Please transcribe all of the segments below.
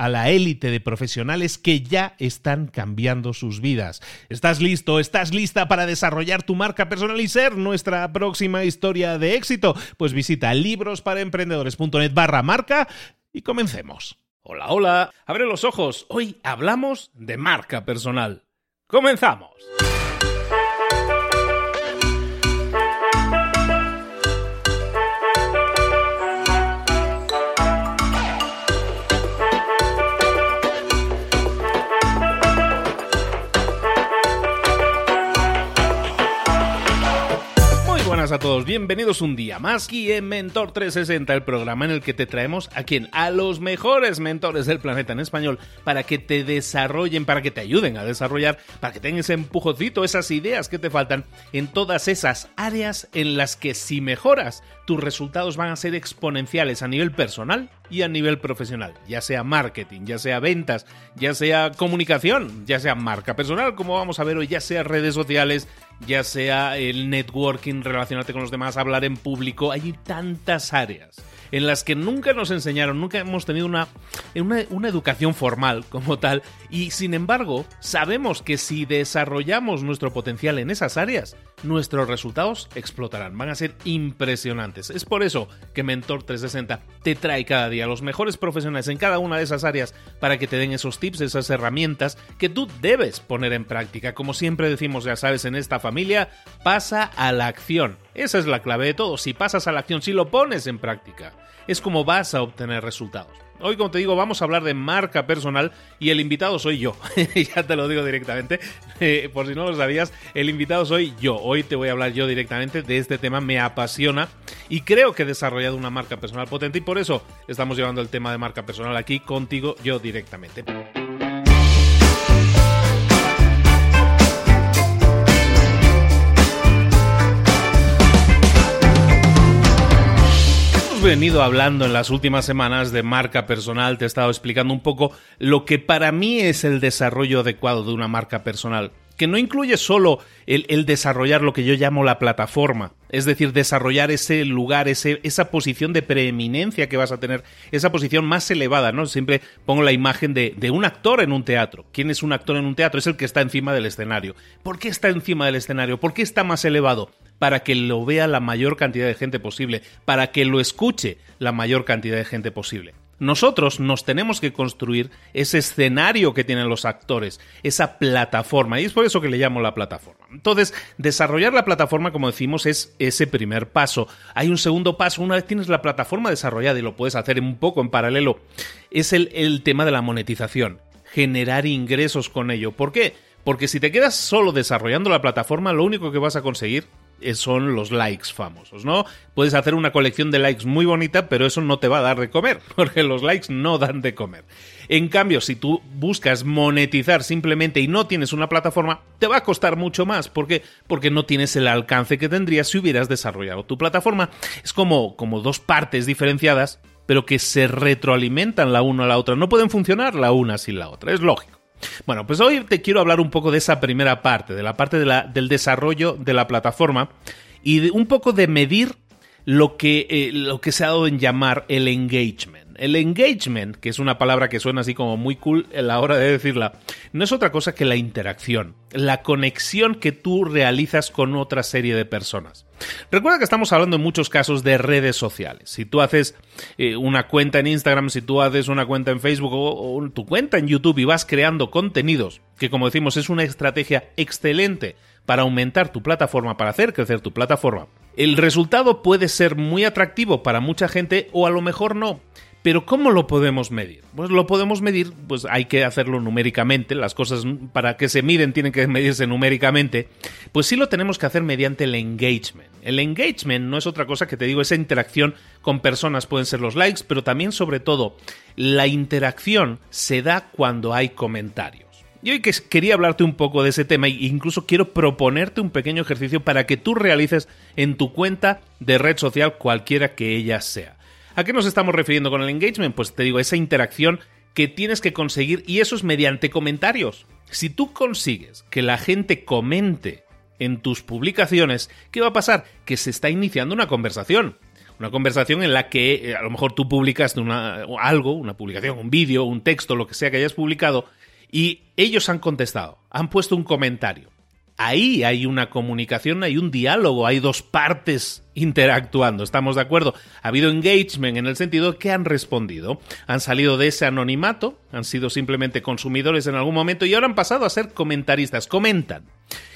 a la élite de profesionales que ya están cambiando sus vidas. ¿Estás listo? ¿Estás lista para desarrollar tu marca personal y ser nuestra próxima historia de éxito? Pues visita librosparaemprendedores.net barra marca y comencemos. Hola, hola, abre los ojos. Hoy hablamos de marca personal. ¡Comenzamos! A todos, bienvenidos un día más aquí en Mentor 360, el programa en el que te traemos a quien, a los mejores mentores del planeta en español, para que te desarrollen, para que te ayuden a desarrollar, para que tengas ese empujocito, esas ideas que te faltan en todas esas áreas en las que si mejoras, tus resultados van a ser exponenciales a nivel personal y a nivel profesional, ya sea marketing, ya sea ventas, ya sea comunicación, ya sea marca personal, como vamos a ver hoy, ya sea redes sociales, ya sea el networking, relacionarte con los demás, hablar en público, hay tantas áreas en las que nunca nos enseñaron, nunca hemos tenido una, una, educación formal como tal, y sin embargo sabemos que si desarrollamos nuestro potencial en esas áreas, nuestros resultados explotarán, van a ser impresionantes. Es por eso que Mentor 360 te trae cada día los mejores profesionales en cada una de esas áreas para que te den esos tips, esas herramientas que tú debes poner en práctica. Como siempre decimos, ya sabes, en esta familia, pasa a la acción. Esa es la clave de todo. Si pasas a la acción, si lo pones en práctica, es como vas a obtener resultados. Hoy, como te digo, vamos a hablar de marca personal y el invitado soy yo. ya te lo digo directamente. Eh, por si no lo sabías, el invitado soy yo. Hoy te voy a hablar yo directamente de este tema. Me apasiona y creo que he desarrollado una marca personal potente y por eso estamos llevando el tema de marca personal aquí contigo yo directamente. Venido hablando en las últimas semanas de marca personal, te he estado explicando un poco lo que para mí es el desarrollo adecuado de una marca personal, que no incluye solo el, desarrollar lo que yo llamo la plataforma, es decir, desarrollar ese lugar, ese, esa posición de preeminencia que vas a tener, esa posición más elevada, ¿no? Siempre pongo la imagen de, de un actor en un teatro. ¿Quién es un actor en un teatro? Es el que está encima del escenario. ¿Por qué está encima del escenario? ¿Por qué está más elevado? para que lo vea la mayor cantidad de gente posible, para que lo escuche la mayor cantidad de gente posible. Nosotros nos tenemos que construir ese escenario que tienen los actores, esa plataforma, y es por eso que le llamo la plataforma. Entonces, desarrollar la plataforma, como decimos, es ese primer paso. Hay un segundo paso, una vez tienes la plataforma desarrollada y lo puedes hacer un poco en paralelo, es el, el tema de la monetización, generar ingresos con ello. ¿Por qué? Porque si te quedas solo desarrollando la plataforma, lo único que vas a conseguir son los likes famosos, ¿no? Puedes hacer una colección de likes muy bonita, pero eso no te va a dar de comer, porque los likes no dan de comer. En cambio, si tú buscas monetizar simplemente y no tienes una plataforma, te va a costar mucho más, porque porque no tienes el alcance que tendrías si hubieras desarrollado tu plataforma. Es como como dos partes diferenciadas, pero que se retroalimentan la una a la otra, no pueden funcionar la una sin la otra, es lógico. Bueno, pues hoy te quiero hablar un poco de esa primera parte, de la parte del desarrollo de la plataforma y un poco de medir lo que, eh, lo que se ha dado en llamar el engagement. El engagement, que es una palabra que suena así como muy cool a la hora de decirla, no es otra cosa que la interacción, la conexión que tú realizas con otra serie de personas. Recuerda que estamos hablando en muchos casos de redes sociales. Si tú haces eh, una cuenta en Instagram, si tú haces una cuenta en Facebook o, o tu cuenta en YouTube y vas creando contenidos, que como decimos es una estrategia excelente para aumentar tu plataforma, para hacer crecer tu plataforma, el resultado puede ser muy atractivo para mucha gente o a lo mejor no. Pero ¿cómo lo podemos medir? Pues lo podemos medir, pues hay que hacerlo numéricamente, las cosas para que se miden tienen que medirse numéricamente, pues sí lo tenemos que hacer mediante el engagement. El engagement no es otra cosa que te digo, esa interacción con personas pueden ser los likes, pero también sobre todo la interacción se da cuando hay comentarios. Y hoy que quería hablarte un poco de ese tema e incluso quiero proponerte un pequeño ejercicio para que tú realices en tu cuenta de red social cualquiera que ella sea. ¿A qué nos estamos refiriendo con el engagement? Pues te digo, esa interacción que tienes que conseguir y eso es mediante comentarios. Si tú consigues que la gente comente en tus publicaciones, ¿qué va a pasar? Que se está iniciando una conversación. Una conversación en la que eh, a lo mejor tú publicas una, algo, una publicación, un vídeo, un texto, lo que sea que hayas publicado, y ellos han contestado, han puesto un comentario. Ahí hay una comunicación, hay un diálogo, hay dos partes interactuando, ¿estamos de acuerdo? Ha habido engagement en el sentido que han respondido, han salido de ese anonimato, han sido simplemente consumidores en algún momento y ahora han pasado a ser comentaristas, comentan.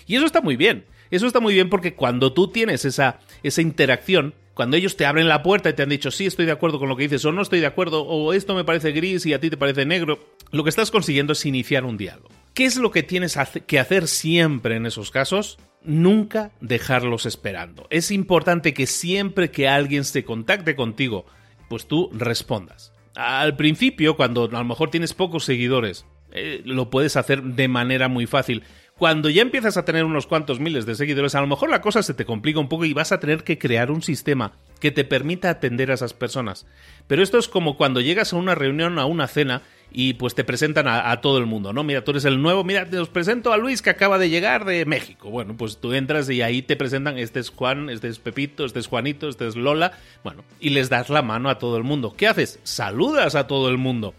Y eso está muy bien, eso está muy bien porque cuando tú tienes esa, esa interacción, cuando ellos te abren la puerta y te han dicho, sí, estoy de acuerdo con lo que dices, o no estoy de acuerdo, o esto me parece gris y a ti te parece negro, lo que estás consiguiendo es iniciar un diálogo. ¿Qué es lo que tienes que hacer siempre en esos casos? Nunca dejarlos esperando. Es importante que siempre que alguien se contacte contigo, pues tú respondas. Al principio, cuando a lo mejor tienes pocos seguidores, eh, lo puedes hacer de manera muy fácil. Cuando ya empiezas a tener unos cuantos miles de seguidores, a lo mejor la cosa se te complica un poco y vas a tener que crear un sistema que te permita atender a esas personas. Pero esto es como cuando llegas a una reunión, a una cena, y pues te presentan a, todo el mundo, ¿no? Mira, tú eres el nuevo, mira, te os presento a Luis que acaba de llegar de México. Bueno, pues tú entras y ahí te presentan, este es Juan, este es Pepito, este es Juanito, este es Lola, bueno, y les das la mano a todo el mundo. ¿Qué haces? Saludas a todo el mundo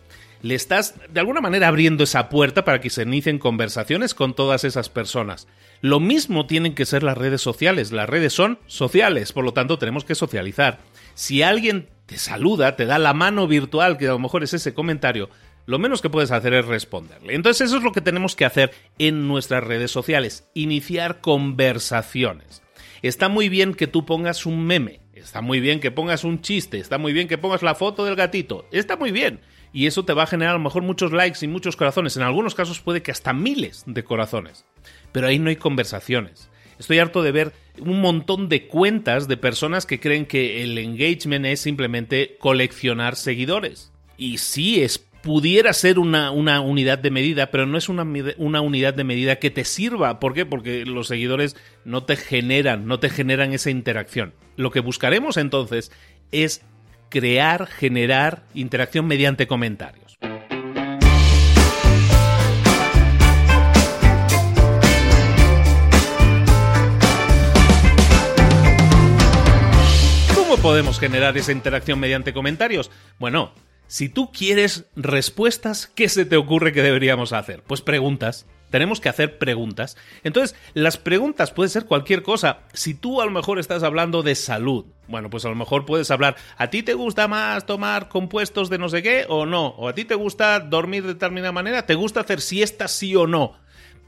le estás de alguna manera abriendo esa puerta para que se inicien conversaciones con todas esas personas. Lo mismo tienen que ser las redes sociales. Las redes son sociales, por lo tanto tenemos que socializar. Si alguien te saluda, te da la mano virtual, que a lo mejor es ese comentario, lo menos que puedes hacer es responderle. Entonces eso es lo que tenemos que hacer en nuestras redes sociales, iniciar conversaciones. Está muy bien que tú pongas un meme, está muy bien que pongas un chiste, está muy bien que pongas la foto del gatito, está muy bien y eso te va a generar a lo mejor muchos likes y muchos corazones. En algunos casos puede que hasta miles de corazones. Pero ahí no hay conversaciones. Estoy harto de ver un montón de cuentas de personas que creen que el engagement es simplemente coleccionar seguidores. Y sí, es pudiera ser una, una, unidad de medida, pero no es una, una, unidad de medida que te sirva. ¿Por qué? Porque los seguidores no te generan, no te generan esa interacción. Lo que buscaremos entonces es crear, generar interacción mediante comentarios. ¿Cómo podemos generar esa interacción mediante comentarios? Bueno, si tú quieres respuestas, ¿qué se te ocurre que deberíamos hacer? Pues preguntas tenemos que hacer preguntas. Entonces, las preguntas puede ser cualquier cosa. Si tú a lo mejor estás hablando de salud, bueno, pues a lo mejor puedes hablar, ¿a ti te gusta más tomar compuestos de no sé qué o no? ¿O a ti te gusta dormir de determinada manera? ¿Te gusta hacer siestas sí o no?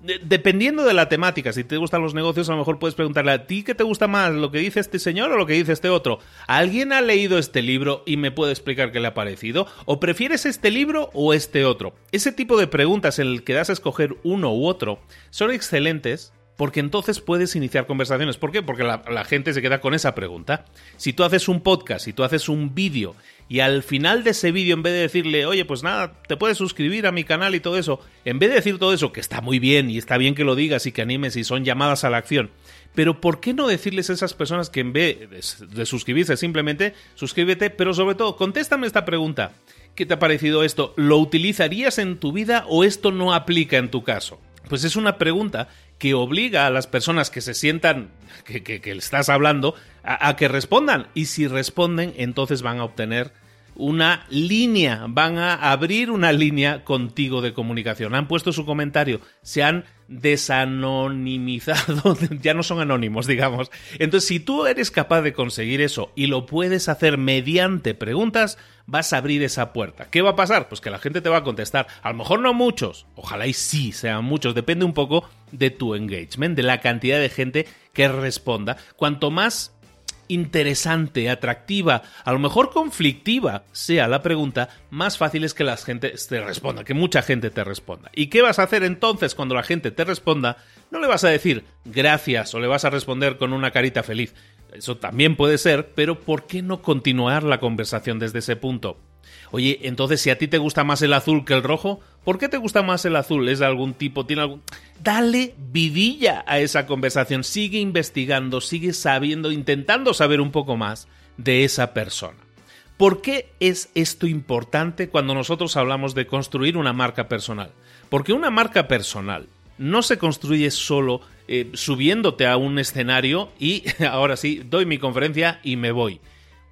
Dependiendo de la temática, si te gustan los negocios, a lo mejor puedes preguntarle a ti qué te gusta más, lo que dice este señor o lo que dice este otro. ¿Alguien ha leído este libro y me puede explicar qué le ha parecido? ¿O prefieres este libro o este otro? Ese tipo de preguntas en el que das a escoger uno u otro son excelentes porque entonces puedes iniciar conversaciones. ¿Por qué? Porque la, gente se queda con esa pregunta. Si tú haces un podcast, si tú haces un vídeo y al final de ese vídeo, en vez de decirle, oye, pues nada, te puedes suscribir a mi canal y todo eso, en vez de decir todo eso, que está muy bien y está bien que lo digas y que animes y son llamadas a la acción, pero ¿por qué no decirles a esas personas que en vez de, suscribirse simplemente suscríbete, pero sobre todo, contéstame esta pregunta. ¿Qué te ha parecido esto? ¿Lo utilizarías en tu vida o esto no aplica en tu caso? Pues es una pregunta que obliga a las personas que se sientan que, que, le estás hablando a, a que respondan. Y si responden, entonces van a obtener una línea, van a abrir una línea contigo de comunicación. Han puesto su comentario, se han desanonimizado, ya no son anónimos, digamos. Entonces, si tú eres capaz de conseguir eso y lo puedes hacer mediante preguntas, vas a abrir esa puerta. ¿Qué va a pasar? Pues que la gente te va a contestar. A lo mejor no muchos, ojalá y sí sean muchos, depende un poco de tu engagement, de la cantidad de gente que responda. Cuanto más interesante, atractiva, a lo mejor conflictiva sea la pregunta, más fácil es que la gente te responda, que mucha gente te responda. ¿Y qué vas a hacer entonces cuando la gente te responda? No le vas a decir gracias o le vas a responder con una carita feliz. Eso también puede ser, pero ¿por qué no continuar la conversación desde ese punto? Oye, entonces si a ti te gusta más el azul que el rojo, ¿por qué te gusta más el azul? ¿Es de algún tipo? ¿Tiene algún...? Dale vidilla a esa conversación, sigue investigando, sigue sabiendo, intentando saber un poco más de esa persona. ¿Por qué es esto importante cuando nosotros hablamos de construir una marca personal? Porque una marca personal no se construye solo eh, subiéndote a un escenario y ahora sí, doy mi conferencia y me voy.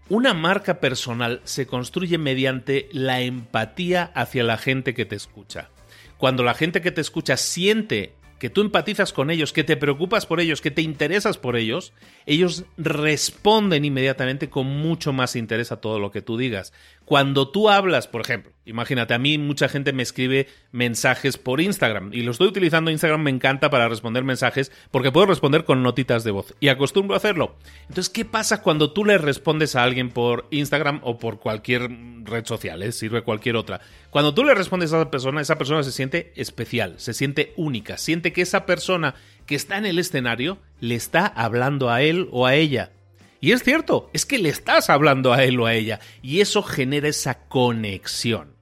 Una marca personal se construye mediante la empatía hacia la gente que te escucha. Cuando la gente que te escucha siente que tú empatizas con ellos, que te preocupas por ellos, que te interesas por ellos, ellos responden inmediatamente con mucho más interés a todo lo que tú digas. Cuando tú hablas, por ejemplo, imagínate, a mí mucha gente me escribe mensajes por Instagram y lo estoy utilizando Instagram, me encanta para responder mensajes porque puedo responder con notitas de voz y acostumbro a hacerlo. Entonces, ¿qué pasa cuando tú le respondes a alguien por Instagram o por cualquier red social, eh? sirve cualquier otra? Cuando tú le respondes a esa persona, esa persona se siente especial, se siente única, siente que esa persona que está en el escenario le está hablando a él o a ella. Y es cierto, es que le estás hablando a él o a ella, y eso genera esa conexión.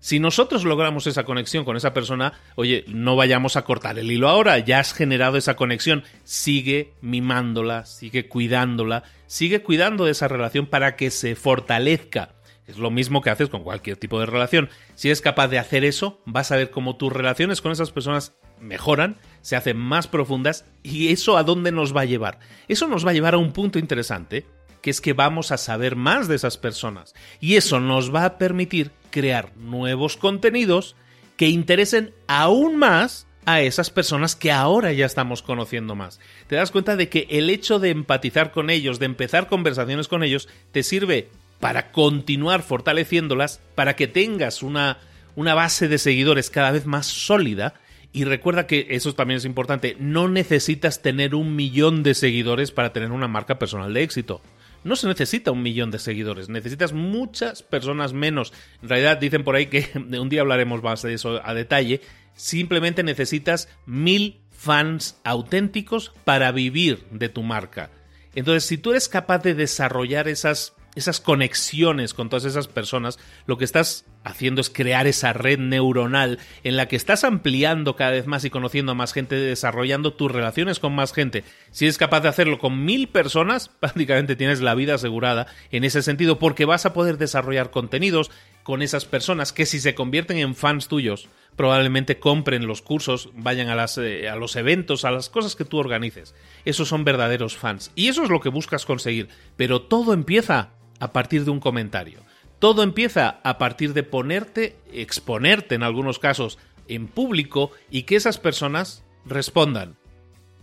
Si nosotros logramos esa conexión con esa persona, oye, no vayamos a cortar el hilo ahora, ya has generado esa conexión, sigue mimándola, sigue cuidándola, sigue cuidando de esa relación para que se fortalezca. Es lo mismo que haces con cualquier tipo de relación. Si eres capaz de hacer eso, vas a ver cómo tus relaciones con esas personas mejoran, se hacen más profundas y eso a dónde nos va a llevar. Eso nos va a llevar a un punto interesante, que es que vamos a saber más de esas personas y eso nos va a permitir crear nuevos contenidos que interesen aún más a esas personas que ahora ya estamos conociendo más. Te das cuenta de que el hecho de empatizar con ellos, de empezar conversaciones con ellos, te sirve para continuar fortaleciéndolas, para que tengas una, una base de seguidores cada vez más sólida y recuerda que eso también es importante, no necesitas tener un millón de seguidores para tener una marca personal de éxito. No se necesita un millón de seguidores, necesitas muchas personas menos. En realidad dicen por ahí que un día hablaremos más de eso a detalle. Simplemente necesitas mil fans auténticos para vivir de tu marca. Entonces, si tú eres capaz de desarrollar esas esas conexiones con todas esas personas, lo que estás haciendo es crear esa red neuronal en la que estás ampliando cada vez más y conociendo a más gente, desarrollando tus relaciones con más gente. Si eres capaz de hacerlo con mil personas, prácticamente tienes la vida asegurada en ese sentido, porque vas a poder desarrollar contenidos con esas personas que si se convierten en fans tuyos, probablemente compren los cursos, vayan a, las, eh, a los eventos, a las cosas que tú organices. Esos son verdaderos fans. Y eso es lo que buscas conseguir. Pero todo empieza a partir de un comentario. Todo empieza a partir de ponerte, exponerte en algunos casos en público y que esas personas respondan.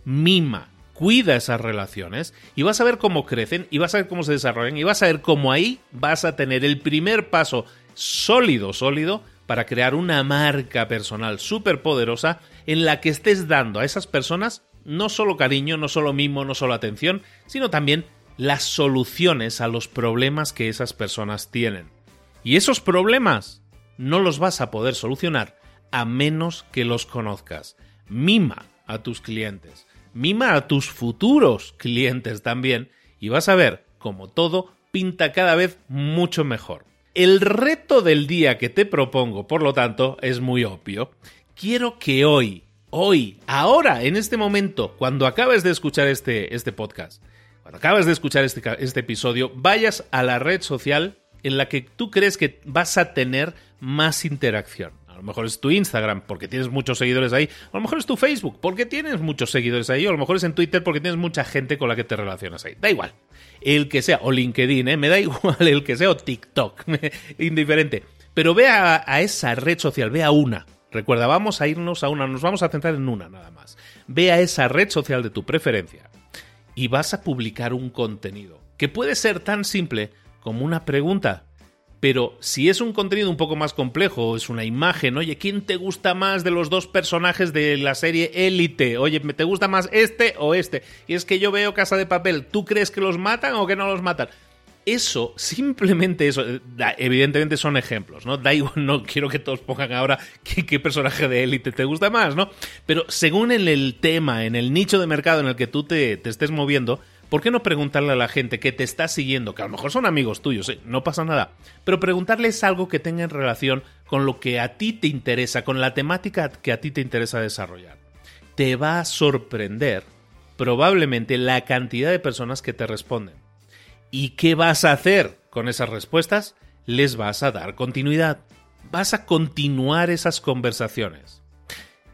Mima, cuida esas relaciones y vas a ver cómo crecen y vas a ver cómo se desarrollan y vas a ver cómo ahí vas a tener el primer paso sólido, sólido para crear una marca personal súper poderosa en la que estés dando a esas personas no solo cariño, no solo mimo, no solo atención, sino también las soluciones a los problemas que esas personas tienen. Y esos problemas no los vas a poder solucionar a menos que los conozcas. Mima a tus clientes. mima a tus futuros clientes también y vas a ver como todo pinta cada vez mucho mejor. El reto del día que te propongo, por lo tanto, es muy obvio. Quiero que hoy, hoy, ahora, en este momento, cuando acabes de escuchar este, este podcast, cuando acabas de escuchar este, este episodio, vayas a la red social en la que tú crees que vas a tener más interacción. A lo mejor es tu Instagram porque tienes muchos seguidores ahí. A lo mejor es tu Facebook porque tienes muchos seguidores ahí. O a lo mejor es en Twitter porque tienes mucha gente con la que te relacionas ahí. Da igual. El que sea. O LinkedIn, ¿eh? Me da igual el que sea. O TikTok. Indiferente. Pero ve a, a esa red social. Ve a una. Recuerda, vamos a irnos a una. Nos vamos a centrar en una nada más. Ve a esa red social de tu preferencia. Y vas a publicar un contenido. Que puede ser tan simple como una pregunta pero si es un contenido un poco más complejo, es una imagen, oye, ¿quién te gusta más de los dos personajes de la serie Élite? Oye, ¿te gusta más este o este? Y es que yo veo Casa de Papel, ¿tú crees que los matan o que no los matan? Eso, simplemente eso, eh, evidentemente son ejemplos, ¿no? Da igual, no quiero que todos pongan ahora qué, personaje de élite te gusta más, ¿no? Pero según en el tema, en el nicho de mercado en el que tú te, te estés moviendo, ¿Por qué no preguntarle a la gente que te está siguiendo, que a lo mejor son amigos tuyos, ¿eh? no pasa nada, pero preguntarles algo que tenga en relación con lo que a ti te interesa, con la temática que a ti te interesa desarrollar? Te va a sorprender probablemente la cantidad de personas que te responden. ¿Y qué vas a hacer con esas respuestas? Les vas a dar continuidad. Vas a continuar esas conversaciones.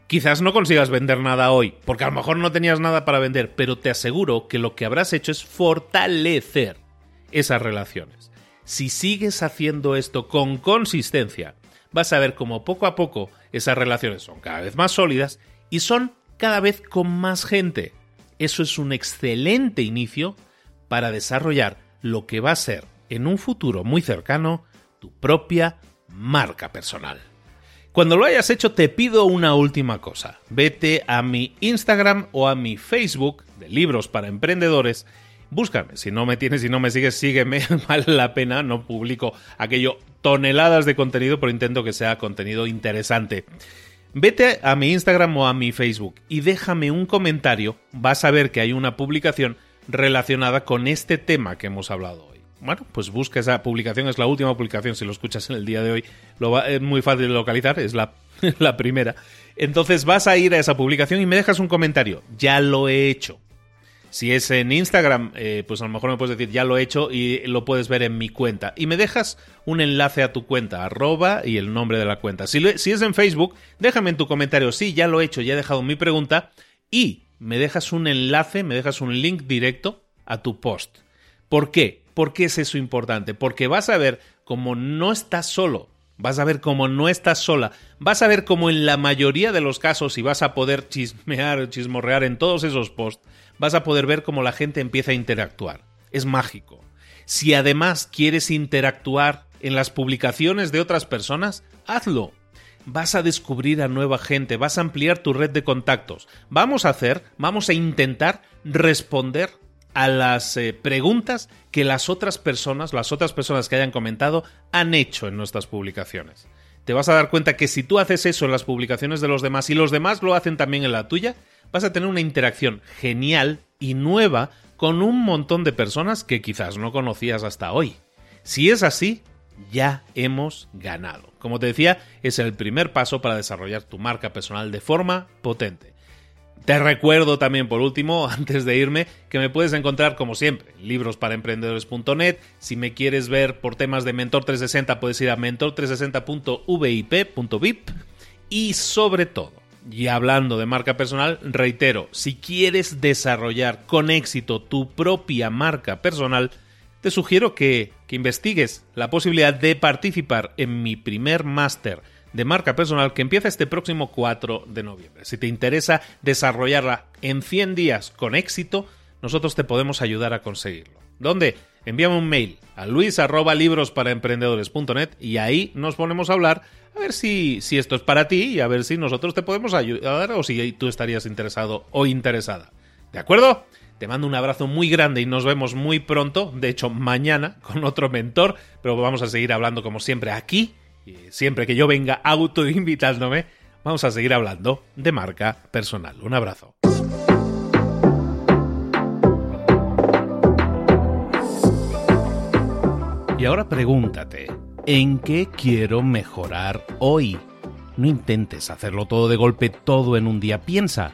Quizás no consigas vender nada hoy, porque a lo mejor no tenías nada para vender, pero te aseguro que lo que habrás hecho es fortalecer esas relaciones. Si sigues haciendo esto con consistencia, vas a ver cómo poco a poco esas relaciones son cada vez más sólidas y son cada vez con más gente. Eso es un excelente inicio para desarrollar lo que va a ser en un futuro muy cercano tu propia marca personal. Cuando lo hayas hecho te pido una última cosa. Vete a mi Instagram o a mi Facebook de libros para emprendedores. Búscame, si no me tienes y no me sigues, sígueme, vale la pena, no publico aquello toneladas de contenido, pero intento que sea contenido interesante. Vete a mi Instagram o a mi Facebook y déjame un comentario, vas a ver que hay una publicación relacionada con este tema que hemos hablado hoy bueno, pues busca esa publicación, es la última publicación, si lo escuchas en el día de hoy, es muy fácil de localizar, es la, la primera. Entonces vas a ir a esa publicación y me dejas un comentario, ya lo he hecho. Si es en Instagram, eh, pues a lo mejor me puedes decir, ya lo he hecho y lo puedes ver en mi cuenta. Y me dejas un enlace a tu cuenta, arroba y el nombre de la cuenta. Si, si es en Facebook, déjame en tu comentario, sí, ya lo he hecho, ya he dejado mi pregunta y me dejas un enlace, me dejas un link directo a tu post. ¿Por qué? ¿Por qué es eso importante? Porque vas a ver como no estás solo, vas a ver como no estás sola, vas a ver como en la mayoría de los casos, y vas a poder chismear, chismorrear en todos esos posts, vas a poder ver cómo la gente empieza a interactuar. Es mágico. Si además quieres interactuar en las publicaciones de otras personas, hazlo. Vas a descubrir a nueva gente, vas a ampliar tu red de contactos. Vamos a hacer, vamos a intentar responder a las eh, preguntas que las otras personas, las otras personas que hayan comentado, han hecho en nuestras publicaciones. Te vas a dar cuenta que si tú haces eso en las publicaciones de los demás y los demás lo hacen también en la tuya, vas a tener una interacción genial y nueva con un montón de personas que quizás no conocías hasta hoy. Si es así, ya hemos ganado. Como te decía, es el primer paso para desarrollar tu marca personal de forma potente. Te recuerdo también, por último, antes de irme, que me puedes encontrar, como siempre, en librosparaemprendedores.net. Si me quieres ver por temas de Mentor 360, puedes ir a mentor360.vip.vip. Y sobre todo, y hablando de marca personal, reitero, si quieres desarrollar con éxito tu propia marca personal, te sugiero que, que investigues la posibilidad de participar en mi primer máster de marca personal que empieza este próximo 4 de noviembre. Si te interesa desarrollarla en 100 días con éxito, nosotros te podemos ayudar a conseguirlo. ¿Dónde? Envíame un mail a luis@librosparaemprendedores.net y ahí nos ponemos a hablar a ver si, si esto es para ti y a ver si nosotros te podemos ayudar o si tú estarías interesado o interesada. ¿De acuerdo? Te mando un abrazo muy grande y nos vemos muy pronto, de hecho mañana, con otro mentor, pero vamos a seguir hablando como siempre aquí, siempre que yo venga autoinvitándome, vamos a seguir hablando de marca personal. Un abrazo. Y ahora pregúntate, ¿en qué quiero mejorar hoy? No intentes hacerlo todo de golpe, todo en un día, piensa.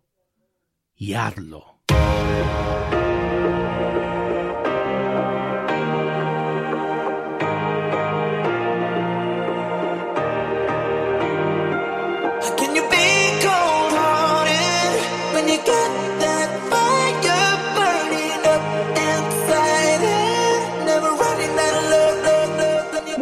y hazlo.